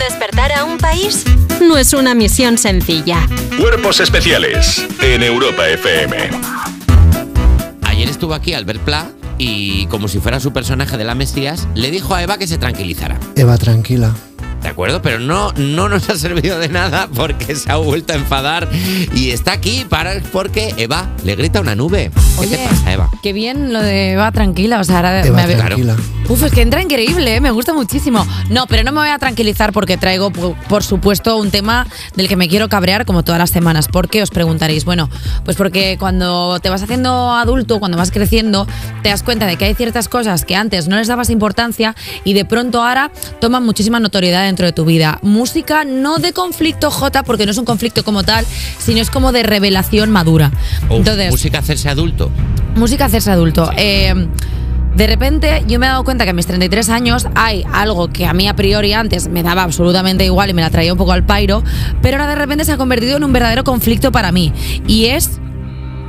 Despertar a un país no es una misión sencilla. Cuerpos especiales en Europa FM. Ayer estuvo aquí Albert Pla y, como si fuera su personaje de la Mesías, le dijo a Eva que se tranquilizara. Eva, tranquila. ¿De acuerdo? Pero no, no nos ha servido de nada porque se ha vuelto a enfadar y está aquí para porque Eva le grita una nube. ¿Qué Oye, te pasa, Eva? Qué bien lo de Eva tranquila, o sea, ahora Eva, me tranquila. Uf, es que entra increíble, ¿eh? me gusta muchísimo. No, pero no me voy a tranquilizar porque traigo, por, supuesto, un tema del que me quiero cabrear como todas las semanas. ¿Por qué os preguntaréis? Bueno, pues porque cuando te vas haciendo adulto, cuando vas creciendo, te das cuenta de que hay ciertas cosas que antes no les dabas importancia y de pronto ahora toman muchísima notoriedad dentro de tu vida. Música no de conflicto J, porque no es un conflicto como tal, sino es como de revelación madura. Uf, Entonces, música hacerse adulto. Música hacerse adulto. Eh, de repente yo me he dado cuenta que a mis 33 años hay algo que a mí a priori antes me daba absolutamente igual y me la traía un poco al pairo, pero ahora de repente se ha convertido en un verdadero conflicto para mí. Y es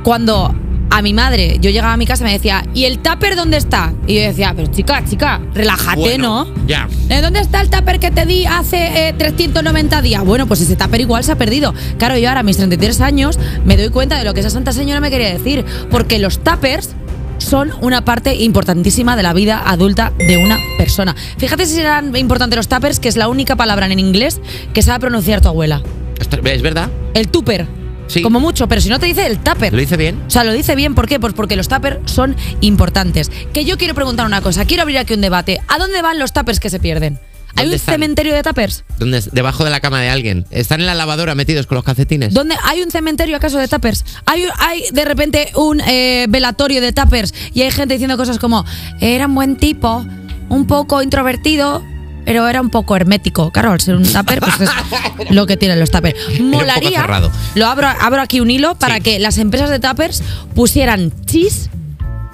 cuando a mi madre, yo llegaba a mi casa y me decía, ¿y el tupper dónde está? Y yo decía, pero chica, chica, relájate, Bueno, ¿no? Ya. ¿De dónde está el tupper que te di hace eh, 390 días? Bueno, pues ese tupper igual se ha perdido. Claro, yo ahora a mis 33 años me doy cuenta de lo que esa santa señora me quería decir. Porque los tuppers son una parte importantísima de la vida adulta de una persona. Fíjate si serán importantes los tuppers, que es la única palabra en inglés que sabe pronunciar tu abuela. Esto- ¿Es verdad? El tupper. Sí. Como mucho, pero si no te dice el tupper. ¿Lo dice bien? O sea, lo dice bien, ¿por qué? Pues porque los tuppers son importantes. Que yo quiero preguntar una cosa, quiero abrir aquí un debate. ¿A dónde van los tuppers que se pierden? ¿Hay ¿Dónde un están? cementerio de tuppers? ¿Dónde es? Debajo de la cama de alguien. ¿Están en la lavadora metidos con los calcetines? ¿Dónde hay un cementerio acaso de tuppers? ¿Hay, hay de repente un eh, velatorio de tuppers y hay gente diciendo cosas como era un buen tipo, un poco introvertido, pero era un poco hermético. Claro, al ser un tupper, pues es lo que tienen los tuppers. Molaría. Lo abro, abro aquí un hilo para Sí. que las empresas de tuppers pusieran chis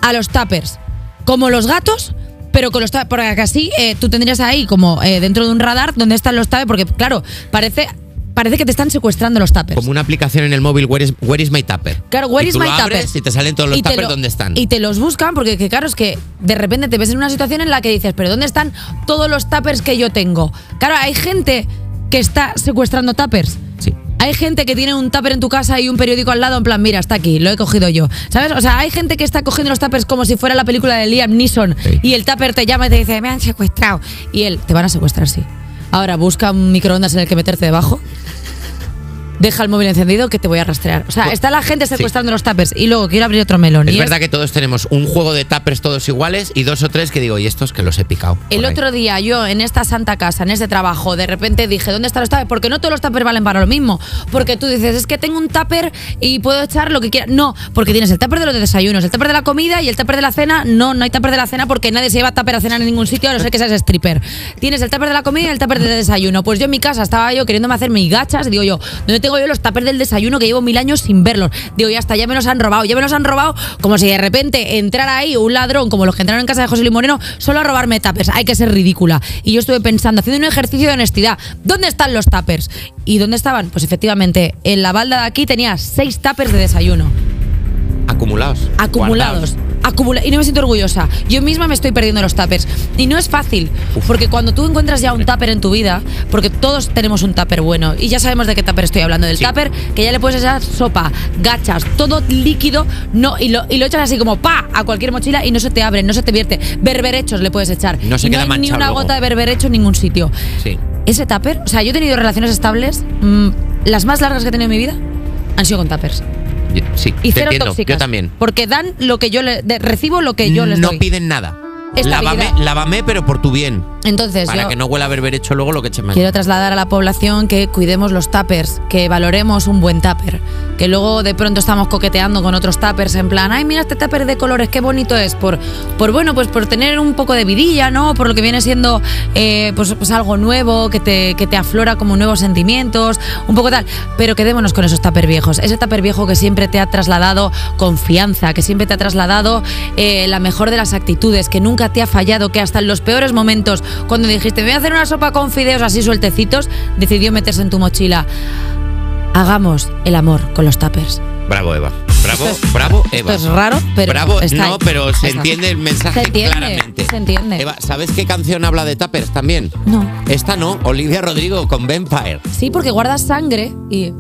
a los tuppers. Como los gatos. Pero con los tuppers, porque así eh, tú tendrías ahí como eh, dentro de un radar donde están los tuppers, porque claro, parece, parece que te están secuestrando los tuppers. Como una aplicación en el móvil, Where is, where is my tupper? Claro, where Y is tú my lo tupper? abres Y te salen todos los tuppers lo- donde están. Y te los buscan porque, que, claro, es que de repente te ves en una situación en la que dices, pero ¿dónde están todos los tuppers que yo tengo? Claro, hay gente que está secuestrando tuppers. Sí. Hay gente que tiene un tupper en tu casa y un periódico al lado, en plan, mira, está aquí, lo he cogido yo. ¿Sabes? O sea, hay gente que está cogiendo los tuppers como si fuera la película de Liam Neeson Sí. y el tupper te llama y te dice, me han secuestrado. Y él, te van a secuestrar, sí. Ahora busca un microondas en el que meterte debajo. Deja el móvil encendido que te voy a rastrear. O sea, está la gente secuestrando los tuppers. Y luego quiero abrir otro melón. Es y verdad que todos tenemos un juego de tuppers todos iguales y dos o tres que digo, y estos que los he picado. El ahí. otro día yo en esta santa casa, en este trabajo, de repente dije, ¿dónde están los tuppers? Porque no todos los tuppers valen para lo mismo. Porque tú dices, es que tengo un tupper y puedo echar lo que quiera. No, porque tienes el tupper de los desayunos, el tupper de la comida y el tupper de la cena. No, no hay tupper de la cena porque nadie se lleva tupper a cenar en ningún sitio, a no ser que seas stripper. Tienes el tupper de la comida y el tupper del desayuno. Pues yo en mi casa estaba yo queriéndome hacer mis gachas y digo yo, ¿dónde tengo yo los tuppers del desayuno que llevo mil años sin verlos? Digo, ya está, ya me los han robado, ya me los han robado como si de repente entrara ahí un ladrón como los que entraron en casa de José Luis Moreno solo a robarme tuppers. Hay que ser ridícula. Y yo estuve pensando, haciendo un ejercicio de honestidad, ¿dónde están los tuppers? ¿Y dónde estaban? Pues efectivamente, en la balda de aquí tenía seis tuppers de desayuno. Acumulados. Acumulados. guardados. Acumula y no me siento orgullosa. Yo misma me estoy perdiendo los tuppers. Y no es fácil, porque cuando tú encuentras ya un tupper en tu vida, porque todos tenemos un tupper bueno, y ya sabemos de qué tupper estoy hablando, del Sí. tupper que ya le puedes echar sopa, gachas, todo líquido, no, y lo, y lo echas así como pa a cualquier mochila y no se te abre, no se te vierte. Berberechos le puedes echar. No se y queda hay ni una luego. gota de berberecho en ningún sitio. Sí. Ese tupper, o sea, yo he tenido relaciones estables, mm, las más largas que he tenido en mi vida han sido con tuppers. Yo- Sí, Y cero entiendo. tóxicas. Yo también. Porque dan lo que yo le, de- recibo lo que yo les no doy. piden nada. Lávame, lávame, pero por tu bien. Entonces, Para yo que no huela a haber hecho luego lo que eche mal. quiero trasladar a la población que cuidemos los tuppers, que valoremos un buen tupper. Que luego de pronto estamos coqueteando con otros tuppers en plan, ay, mira este tupper de colores, qué bonito es. Por, por bueno, pues por tener un poco de vidilla, ¿no? Por lo que viene siendo eh, pues, pues algo nuevo, que te, que te aflora como nuevos sentimientos, un poco tal. Pero quedémonos con esos tupper viejos. Ese tupper viejo que siempre te ha trasladado confianza, que siempre te ha trasladado eh, la mejor de las actitudes, que nunca te ha fallado, que hasta en los peores momentos, cuando dijiste, voy a hacer una sopa con fideos así sueltecitos, decidió meterse en tu mochila. Hagamos el amor con los tuppers. Bravo, Eva. Bravo, es- bravo, Eva. Esto es raro, pero. Bravo, está no, pero se Está. entiende el mensaje Se entiende, claramente. se entiende. Eva, ¿sabes qué canción habla de tuppers también? No. Esta no, Olivia Rodrigo con Vampire. Sí, porque guardas sangre y